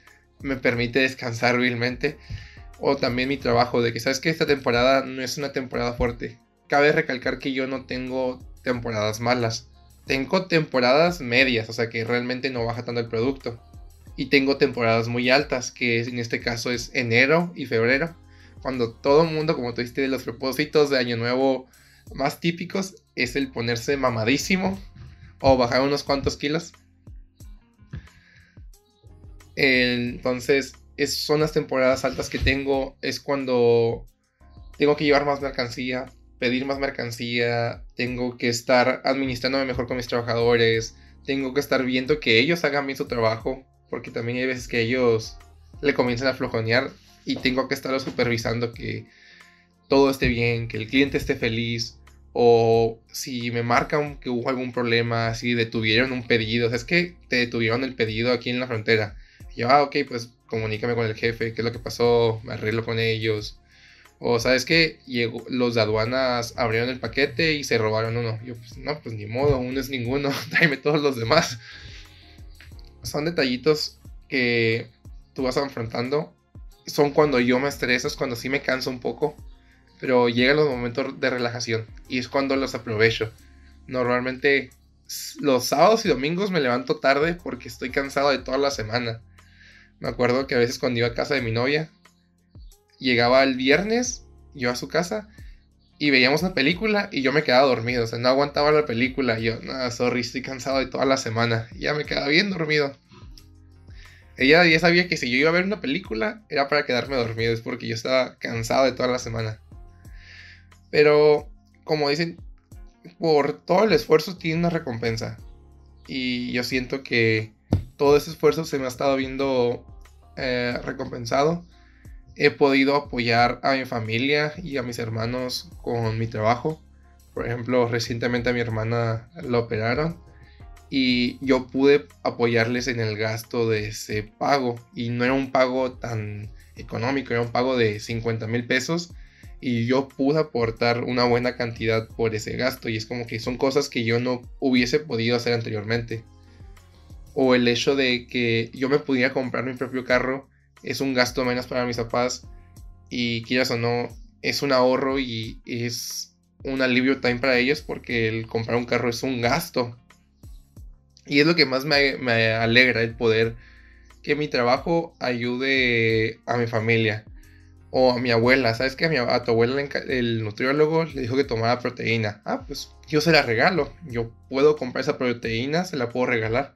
me permite descansar vilmente. O también mi trabajo de que sabes que esta temporada no es una temporada fuerte. Cabe recalcar que yo no tengo temporadas malas. Tengo temporadas medias, o sea que realmente no baja tanto el producto. Y tengo temporadas muy altas, que en este caso es enero y febrero. Cuando todo el mundo, como tú dijiste, de los propósitos de Año Nuevo más típicos es el ponerse mamadísimo o bajar unos cuantos kilos. Entonces, es, son las temporadas altas que tengo. Es cuando tengo que llevar más mercancía, pedir más mercancía, tengo que estar administrándome mejor con mis trabajadores, tengo que estar viendo que ellos hagan bien su trabajo, porque también hay veces que ellos le comienzan a flojonear y tengo que estarlo supervisando que todo esté bien, que el cliente esté feliz. O si me marcan que hubo algún problema, si detuvieron un pedido, o sea, es que te detuvieron el pedido aquí en la frontera. Y yo, ah, ok, pues comunícame con el jefe, qué es lo que pasó, me arreglo con ellos. O sabes que los de aduanas abrieron el paquete y se robaron uno. Yo, pues no, pues ni modo, uno es ninguno, tráeme todos los demás. Son detallitos que tú vas afrontando. Son cuando yo me estreso, es cuando sí me canso un poco. Pero llegan los momentos de relajación y es cuando los aprovecho. Normalmente los sábados y domingos me levanto tarde porque estoy cansado de toda la semana. Me acuerdo que a veces cuando iba a casa de mi novia, llegaba el viernes, yo a su casa, y veíamos una película y yo me quedaba dormido. O sea, no aguantaba la película. Yo, nada, sorry, estoy cansado de toda la semana. Y ya me quedaba bien dormido. Ella ya sabía que si yo iba a ver una película era para quedarme dormido, es porque yo estaba cansado de toda la semana. Pero, como dicen, por todo el esfuerzo tiene una recompensa. Y yo siento que todo ese esfuerzo se me ha estado viendo eh, recompensado. He podido apoyar a mi familia y a mis hermanos con mi trabajo. Por ejemplo, recientemente a mi hermana la operaron y yo pude apoyarles en el gasto de ese pago. Y no era un pago tan económico, era un pago de 50 mil pesos y yo pude aportar una buena cantidad por ese gasto y es como que son cosas que yo no hubiese podido hacer anteriormente. O el hecho de que yo me pudiera comprar mi propio carro es un gasto menos para mis papás y quieras o no es un ahorro y es un alivio también para ellos porque el comprar un carro es un gasto. Y es lo que más me, me alegra el poder que mi trabajo ayude a mi familia o a mi abuela. ¿Sabes que a, mi, a tu abuela el nutriólogo le dijo que tomara proteína? Ah, pues yo se la regalo. Yo puedo comprar esa proteína, se la puedo regalar.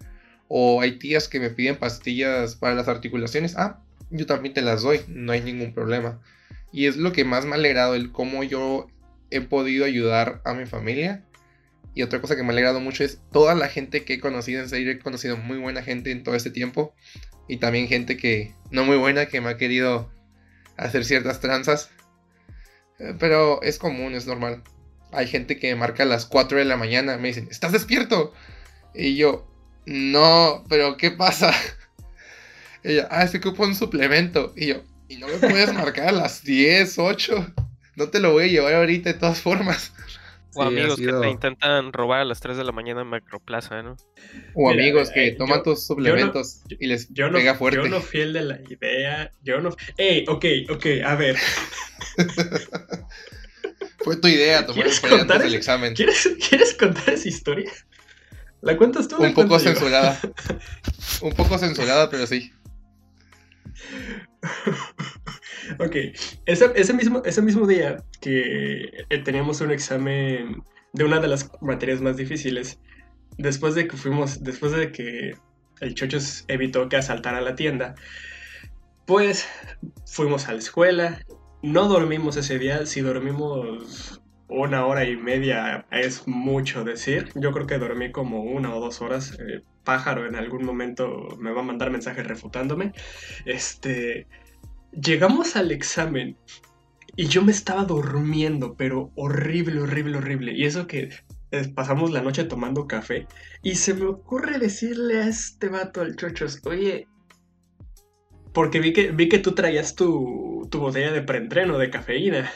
O hay tías que me piden pastillas para las articulaciones. Ah, yo también te las doy, no hay ningún problema. Y es lo que más me ha alegrado, el cómo yo he podido ayudar a mi familia. Y otra cosa que me ha alegrado mucho es toda la gente que he conocido, en serio he conocido muy buena gente en todo este tiempo. Y también gente que no muy buena que me ha querido hacer ciertas tranzas. Eh, pero es común, es normal. Hay gente que marca a las 4 de la mañana, me dicen, ¿estás despierto? Y yo, no, pero ¿qué pasa? Ella, ah, es que ocupo un suplemento. Y yo, ¿y no me puedes marcar a las 10, 8? No te lo voy a llevar ahorita de todas formas. O amigos que te intentan robar a las 3 de la mañana en Macroplaza, ¿no? O amigos que eh, toman tus suplementos y les pega fuerte. Yo no fiel de la idea, yo no... ¡Ey! Ok, ok, a ver. Fue tu idea tomar el antes del examen. ¿quieres, ¿Quieres contar esa historia? ¿La cuentas tú? Un poco censurada. Un poco censurada, pero sí. Ok, ese, mismo, ese mismo día que eh, teníamos un examen de una de las materias más difíciles, después de que fuimos, después de que el Chochos evitó que asaltara la tienda, pues fuimos a la escuela, no dormimos ese día, si dormimos una hora y media es mucho decir. Yo creo que dormí como una o dos horas. Eh, pájaro en algún momento me va a mandar mensajes refutándome. Este, llegamos al examen y yo me estaba durmiendo, pero horrible, horrible, horrible. Y eso que pasamos la noche tomando café y se me ocurre decirle a este vato al chochos, oye, porque vi que, vi que tú traías tu, tu botella de preentreno de cafeína.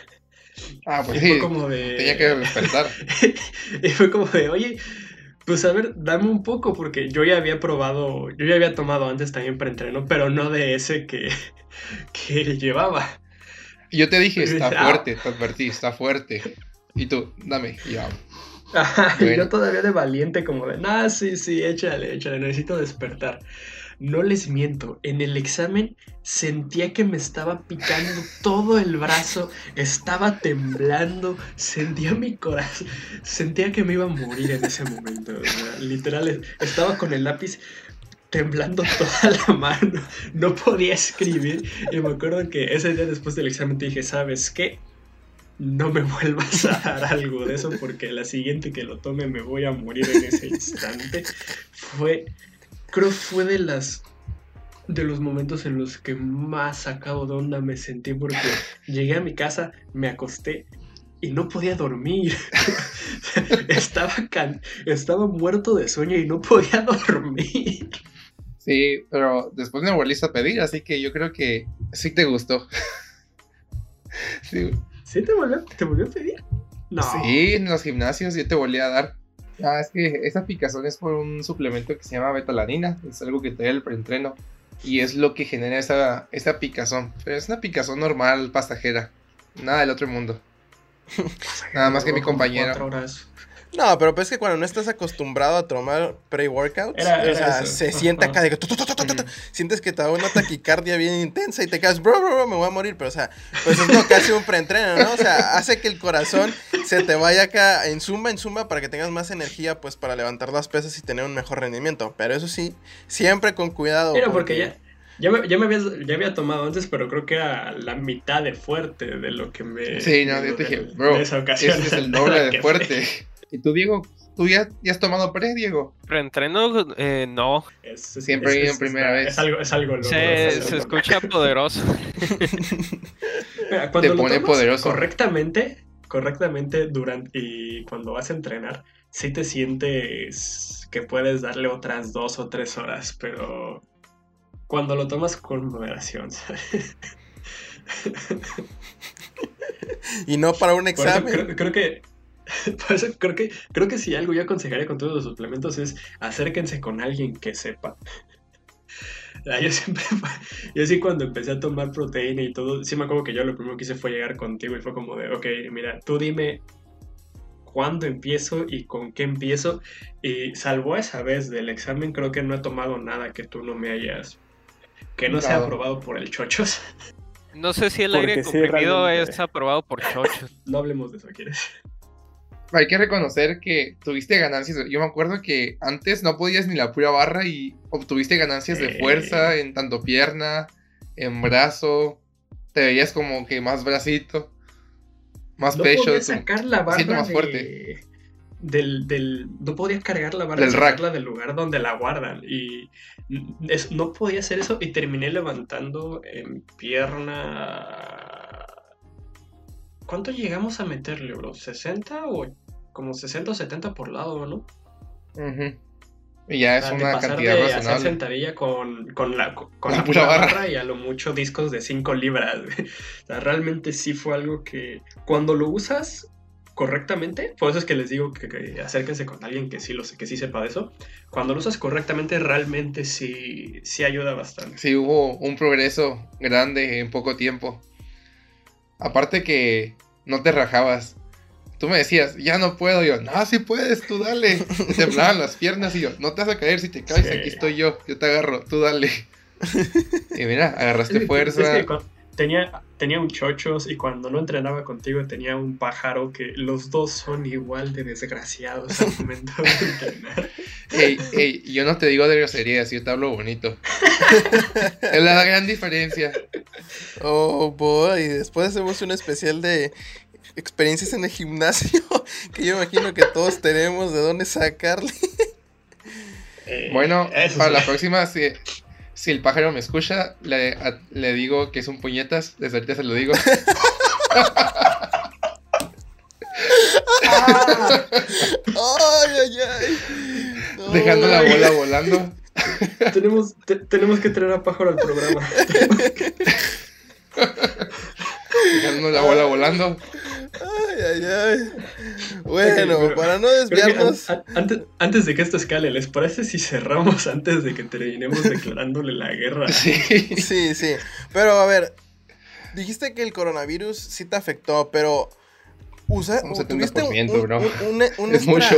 Ah, pues sí. Fue como de... Tenía que despertar. y fue como de, oye, pues a ver, dame un poco, porque yo ya había probado, yo ya había tomado antes también preentreno, pero no de ese que, que llevaba. Yo te dije, está ah". fuerte, te advertí, está fuerte. Y tú, dame, ya. y yo todavía de valiente, como de, nah, sí, sí, échale, échale, necesito despertar. No les miento, en el examen sentía que me estaba picando todo el brazo, estaba temblando, sentía mi corazón, sentía que me iba a morir en ese momento. literal, estaba con el lápiz temblando toda la mano, no podía escribir. Y me acuerdo que ese día después del examen te dije, ¿sabes qué? No me vuelvas a dar algo de eso porque la siguiente que lo tome me voy a morir en ese instante. Fue creo fue de las de los momentos en los que más sacado de onda me sentí porque llegué a mi casa, me acosté y no podía dormir. estaba, estaba muerto de sueño y no podía dormir. Sí, pero después me volviste a pedir, así que yo creo que sí te gustó. sí. ¿Sí te volvió, te volvió a pedir? No. Sí, en los gimnasios yo te volví a dar. Ah, es que esa picazón es por un suplemento que se llama betalanina, es algo que trae el preentreno y es lo que genera esa, esa picazón. Pero es una picazón normal, pasajera, nada del otro mundo. nada más que mi compañero. No, pero pues es que cuando no estás acostumbrado a tomar pre-workouts, o sea, se siente acá, de sientes que te da una taquicardia bien intensa y te quedas, bro, bro, bro, me voy a morir, pero o sea, pues es lo que hace un preentreno, ¿no? O sea, hace que el corazón se te vaya acá en zumba, en zumba, para que tengas más energía, pues, para levantar las pesas y tener un mejor rendimiento. Pero eso sí, siempre con cuidado. Mira, porque, ya... Ya me, ya, me había, ya había tomado antes, pero creo que era la mitad de fuerte de lo que me. Sí, no, yo te dije, bro, esa ocasión ese es el doble de fuerte. ¿Y tú, Diego? ¿Tú ya, ya has tomado pre, Diego? Preentreno, eh, no. Siempre he ido en primera vez. Es algo, es algo Se, se escucha poderoso. cuando Te pone poderoso. Correctamente, correctamente durante y cuando vas a entrenar, sí te sientes que puedes darle otras dos o tres horas, pero cuando lo tomas con moderación, ¿sabes? y no para un examen. creo que Por eso creo que, creo que si algo yo aconsejaría con todos los suplementos es acérquense con alguien que sepa. Yo siempre, yo sí cuando empecé a tomar proteína y todo, sí me acuerdo que yo lo primero que hice fue llegar contigo y fue como de, ok, mira, tú dime cuándo empiezo y con qué empiezo. Y salvo esa vez del examen, creo que no he tomado nada que tú no me hayas que no sea aprobado por el chochos. No sé si el aire comprimido es aprobado por chochos. no hablemos de eso, ¿quieres? Hay que reconocer que tuviste ganancias. Yo me acuerdo que antes no podías ni la pura barra y obtuviste ganancias de fuerza en tanto pierna, en brazo. Te veías como que más bracito, más pecho. sacar la barra más fuerte del, del, no podías cargar la barra del, del lugar donde la guardan y no podía hacer eso y terminé levantando en pierna ¿cuánto llegamos a meterle bro? ¿60 o como 60 o 70 por lado no? y ya es una cantidad de razonable. hacer sentadilla con, con la, con la, barra. y a lo mucho discos de 5 libras o sea, realmente sí fue algo que cuando lo usas correctamente, por eso es que les digo que, acérquense con alguien que sí, lo, que sí sepa de eso. Cuando lo usas correctamente, realmente sí, sí ayuda bastante. Sí, hubo un progreso grande en poco tiempo. Aparte que no te rajabas. Tú me decías, ya no puedo. Yo, no, sí puedes, tú dale. Me temblaban las piernas y yo, no te vas a caer si te caes, aquí estoy yo, yo te agarro, tú dale. y mira, agarraste fuerza tenía, tenía un chochos y cuando no entrenaba contigo tenía un pájaro que los dos son igual de desgraciados al momento de entrenar. Ey, ey, yo no te digo de groserías, yo te hablo bonito. es la gran diferencia. Oh, boy, después hacemos un especial de experiencias en el gimnasio que yo imagino que todos tenemos de dónde sacarle. bueno, para la próxima, sí, si el pájaro me escucha, le, le digo que es un puñetas. Desde ahorita se lo digo. ay, ay, ay. Dejando la bola volando. tenemos, tenemos que traer a pájaro al programa. Dejando la bola volando. Ay, ay, ay. Bueno, para no desviarnos. antes, antes, de que esto escale, ¿les parece si cerramos antes de que terminemos declarándole la guerra? Sí, sí, sí. Pero a ver, dijiste que el coronavirus sí te afectó, pero. Usa, tuviste un, es mucho.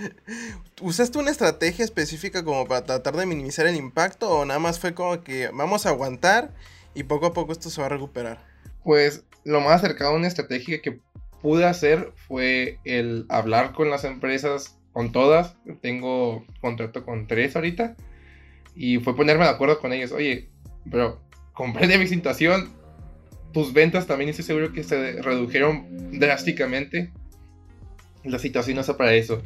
¿Usaste una estrategia específica como para tratar de minimizar el impacto o nada más fue como que vamos a aguantar y poco a poco esto se va a recuperar? Pues lo más acercado a una estrategia que pude hacer fue el hablar con las empresas, con todas. Tengo contrato con tres ahorita. Y fue ponerme de acuerdo con ellos. Oye, pero comprende mi situación. Tus ventas también estoy seguro que se redujeron drásticamente. La situación no está para eso.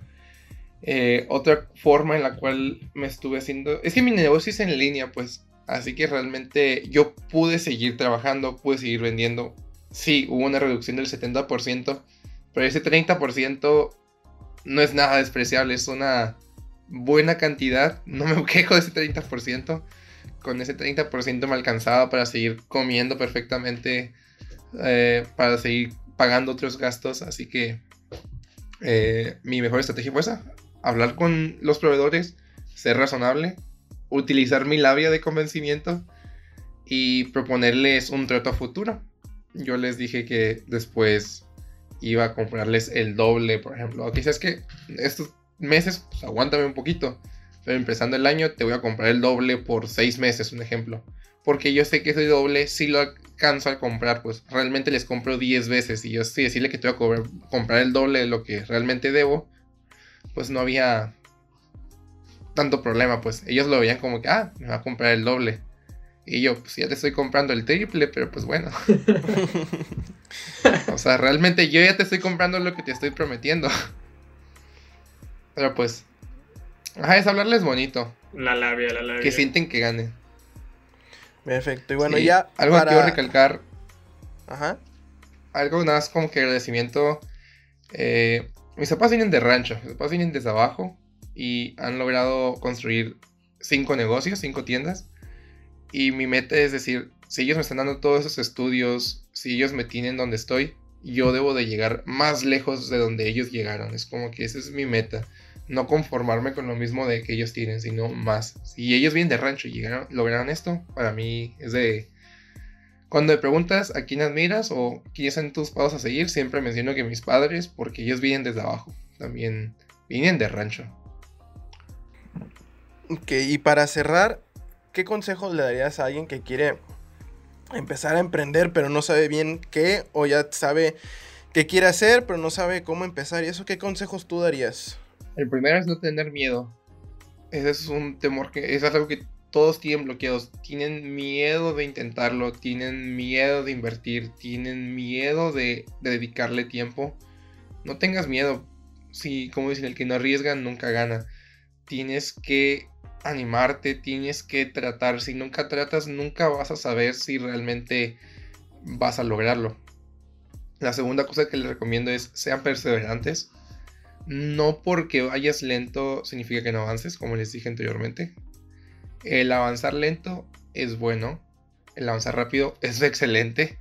Eh, otra forma en la cual me estuve haciendo... Es que mi negocio es en línea, pues. Así que realmente yo pude seguir trabajando, pude seguir vendiendo. Sí, hubo una reducción del 70%, pero ese 30% no es nada despreciable, es una buena cantidad, no me quejo de ese 30%, con ese 30% me alcanzaba para seguir comiendo perfectamente, eh, para seguir pagando otros gastos, así que eh, mi mejor estrategia fue esa, hablar con los proveedores, ser razonable, utilizar mi labia de convencimiento y proponerles un trato futuro yo les dije que después iba a comprarles el doble, por ejemplo. Quizás que estos meses, pues aguántame un poquito. Pero empezando el año te voy a comprar el doble por seis meses, un ejemplo. Porque yo sé que ese doble si lo alcanzo a comprar, pues realmente les compro 10 veces. Y yo sí decirle que te voy a comprar el doble de lo que realmente debo, pues no había tanto problema, pues ellos lo veían como que, ah, me va a comprar el doble. Y yo, pues ya te estoy comprando el triple, pero pues bueno. o sea, realmente yo ya te estoy comprando lo que te estoy prometiendo. pero pues. Ajá, es hablarles bonito. La labia, la labia. Que sienten que ganen. Perfecto. Y bueno, ya. Algo que quiero recalcar. Ajá. Algo más como que agradecimiento. Eh, mis papás vienen de rancho. Mis papás vienen desde abajo. Y han logrado construir cinco negocios, cinco tiendas. Y mi meta es decir, si ellos me están dando todos esos estudios, si ellos me tienen donde estoy, yo debo de llegar más lejos de donde ellos llegaron. Es como que esa es mi meta. No conformarme con lo mismo de que ellos tienen, sino más. Si ellos vienen de rancho y lograron esto, para mí es de... Cuando me preguntas a quién admiras o quiénes son tus pasos a seguir, siempre menciono que mis padres, porque ellos vienen desde abajo. También vienen de rancho. Y para cerrar, ¿qué consejo le darías a alguien que quiere empezar a emprender pero no sabe bien qué o ya sabe qué quiere hacer pero no sabe cómo empezar? ¿Y eso qué consejos tú darías? El primero es no tener miedo. Ese es un temor que es algo que todos tienen bloqueados. Tienen miedo de intentarlo, tienen miedo de invertir, tienen miedo de, dedicarle tiempo. No tengas miedo. Si, como dicen, el que no arriesga nunca gana. Tienes que animarte, tienes que tratar. Si nunca tratas, nunca vas a saber si realmente vas a lograrlo. La segunda cosa que les recomiendo es sean perseverantes. No porque vayas lento significa que no avances, como les dije anteriormente. El avanzar lento es bueno, el avanzar rápido es excelente,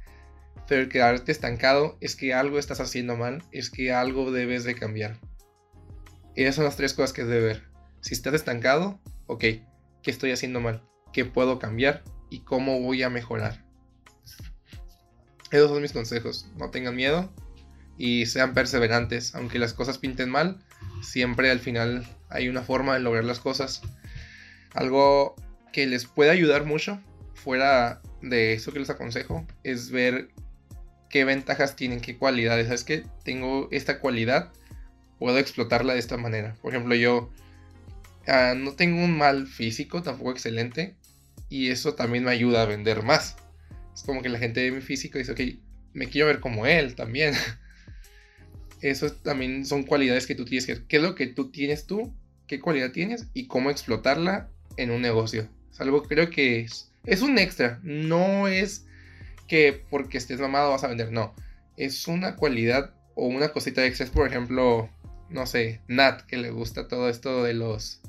pero el quedarte estancado es que algo estás haciendo mal, es que algo debes de cambiar. Esas son las tres cosas que debes ver. Si estás estancado, ok, ¿qué estoy haciendo mal? ¿Qué puedo cambiar? ¿Y cómo voy a mejorar? Esos son mis consejos. No tengan miedo y sean perseverantes. Aunque las cosas pinten mal, siempre al final hay una forma de lograr las cosas. Algo que les puede ayudar mucho, fuera de eso que les aconsejo, es ver qué ventajas tienen, qué cualidades. ¿Sabes que Tengo esta cualidad, puedo explotarla de esta manera. Por ejemplo, yo ah, no tengo un mal físico, tampoco excelente, y eso también me ayuda a vender más. Es como que la gente ve mi físico y dice, ok, me quiero ver como él también. Eso también son cualidades que tú tienes que... ¿Qué es lo que tú tienes tú? ¿Qué cualidad tienes? Y cómo explotarla en un negocio. Es algo creo que es, es un extra. No es que porque estés mamado vas a vender. No. Es una cualidad o una cosita extra. Por ejemplo, no sé, Nat, que le gusta todo esto de los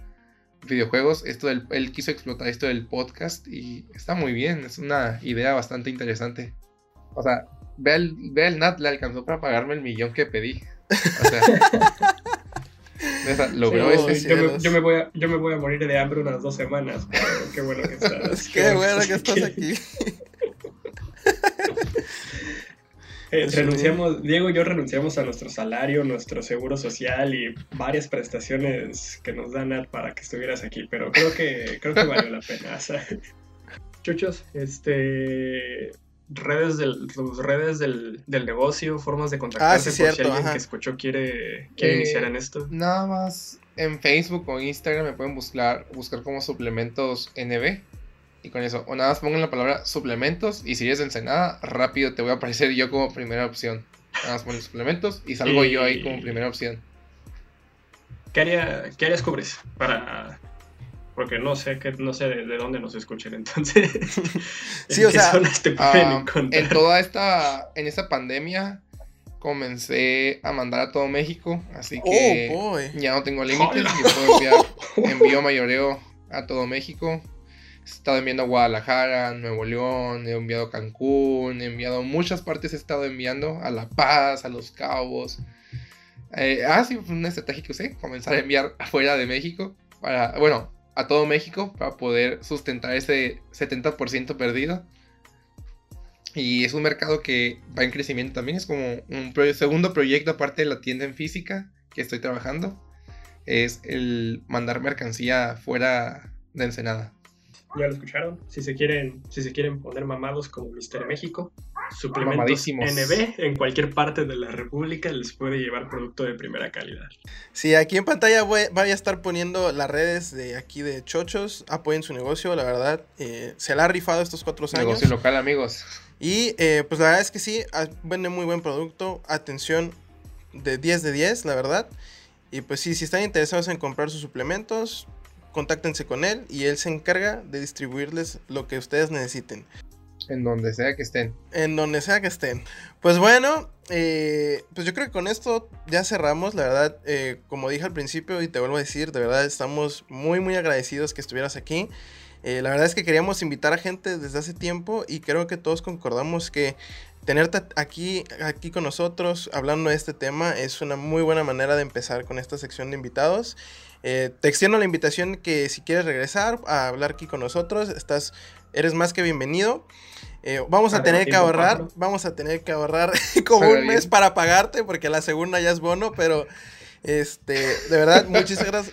videojuegos. Esto del, él quiso explotar esto del podcast y está muy bien. Es una idea bastante interesante. O sea, ve el, Nat, le alcanzó para pagarme el millón que pedí. O sea, logró ese yo me, yo, me voy a, yo me voy a morir de hambre unas dos semanas. qué bueno que estás. qué bueno que estás aquí. Eh, renunciamos, Diego y yo renunciamos a nuestro salario, nuestro seguro social y varias prestaciones que nos dan para que estuvieras aquí, pero creo que creo que valió la pena. Chuchos, este redes del redes del, negocio, formas de contactarse ah, por si alguien que escuchó quiere, quiere iniciar en esto. Nada más en Facebook o Instagram me pueden buscar, buscar como suplementos NB. Y con eso, o nada más pongan la palabra suplementos. Y si eres de Ensenada, rápido te voy a aparecer yo como primera opción. Nada más ponen suplementos y salgo yo ahí como primera opción. ¿Qué, haría, ¿Qué áreas cubres para porque no sé que no sé de, dónde nos escuchen entonces. sí, o sea, ah, en toda esta en esta pandemia comencé a mandar a todo México, así que oh, ya no tengo límites, yo puedo enviar envío mayoreo a todo México. He estado enviando a Guadalajara, Nuevo León, he enviado a Cancún, he enviado a muchas partes, he estado enviando a La Paz, a Los Cabos. Eh, ah, sí, fue una estrategia que usé, comenzar a enviar afuera de México. Para, bueno, a todo México para poder sustentar ese 70% perdido. Y es un mercado que va en crecimiento también. Es como un segundo proyecto aparte de la tienda en física que estoy trabajando. Es el mandar mercancía fuera de Ensenada. Ya lo escucharon. Si se quieren, si se quieren poner mamados como Mister México, suplementos NB en cualquier parte de la República les puede llevar producto de primera calidad. Sí, aquí en pantalla voy, a estar poniendo las redes de aquí de Chochos. Apoyen su negocio, la verdad. Eh, se la ha rifado estos cuatro años. Negocio local, amigos. Y eh, pues la verdad es que sí, vende muy buen producto. Atención de 10 de 10, la verdad. Y pues sí, si están interesados en comprar sus suplementos, contáctense con él y él se encarga de distribuirles lo que ustedes necesiten. En donde sea que estén. En donde sea que estén. Pues bueno, eh, pues yo creo que con esto ya cerramos. La verdad, eh, como dije al principio y te vuelvo a decir, de verdad estamos muy, muy agradecidos que estuvieras aquí. Eh, la verdad es que queríamos invitar a gente desde hace tiempo y creo que todos concordamos que tenerte aquí, aquí con nosotros hablando de este tema es una muy buena manera de empezar con esta sección de invitados. Te extiendo la invitación que si quieres regresar a hablar aquí con nosotros, estás, eres más que bienvenido. Eh, vamos a tener que ahorrar, vamos a tener que ahorrar como un mes para pagarte porque la segunda ya es bono, pero Este, de verdad,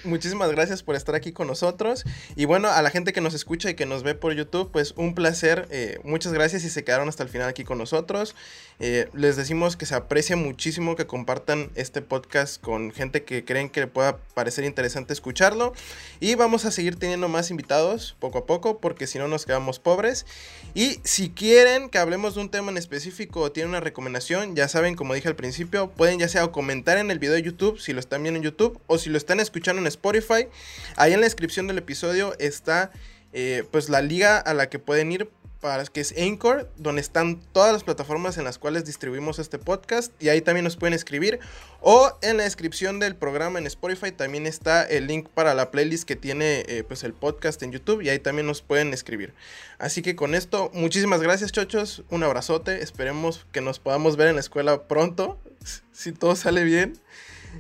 muchísimas, gracias por estar aquí con nosotros. Y bueno, a la gente que nos escucha y que nos ve por YouTube, pues un placer. Eh, muchas gracias y se quedaron hasta el final aquí con nosotros. Eh, les decimos que se aprecia muchísimo que compartan este podcast con gente que creen que le pueda parecer interesante escucharlo. Y vamos a seguir teniendo más invitados poco a poco, porque si no nos quedamos pobres. Y si quieren que hablemos de un tema en específico o tienen una recomendación, ya saben, como dije al principio, pueden ya sea comentar en el video de YouTube si lo están viendo en YouTube o si lo están escuchando en Spotify. Ahí en la descripción del episodio está eh, pues la liga a la que pueden ir para que es Anchor, donde están todas las plataformas en las cuales distribuimos este podcast y ahí también nos pueden escribir o en la descripción del programa en Spotify también está el link para la playlist que tiene eh, pues el podcast en YouTube y ahí también nos pueden escribir. Así que con esto, muchísimas gracias chochos, un abrazote, esperemos que nos podamos ver en la escuela pronto, si todo sale bien.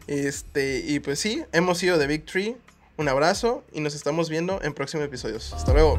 Este, y pues sí, hemos sido de Big Tree. Un abrazo y nos estamos viendo en próximos episodios. Hasta luego.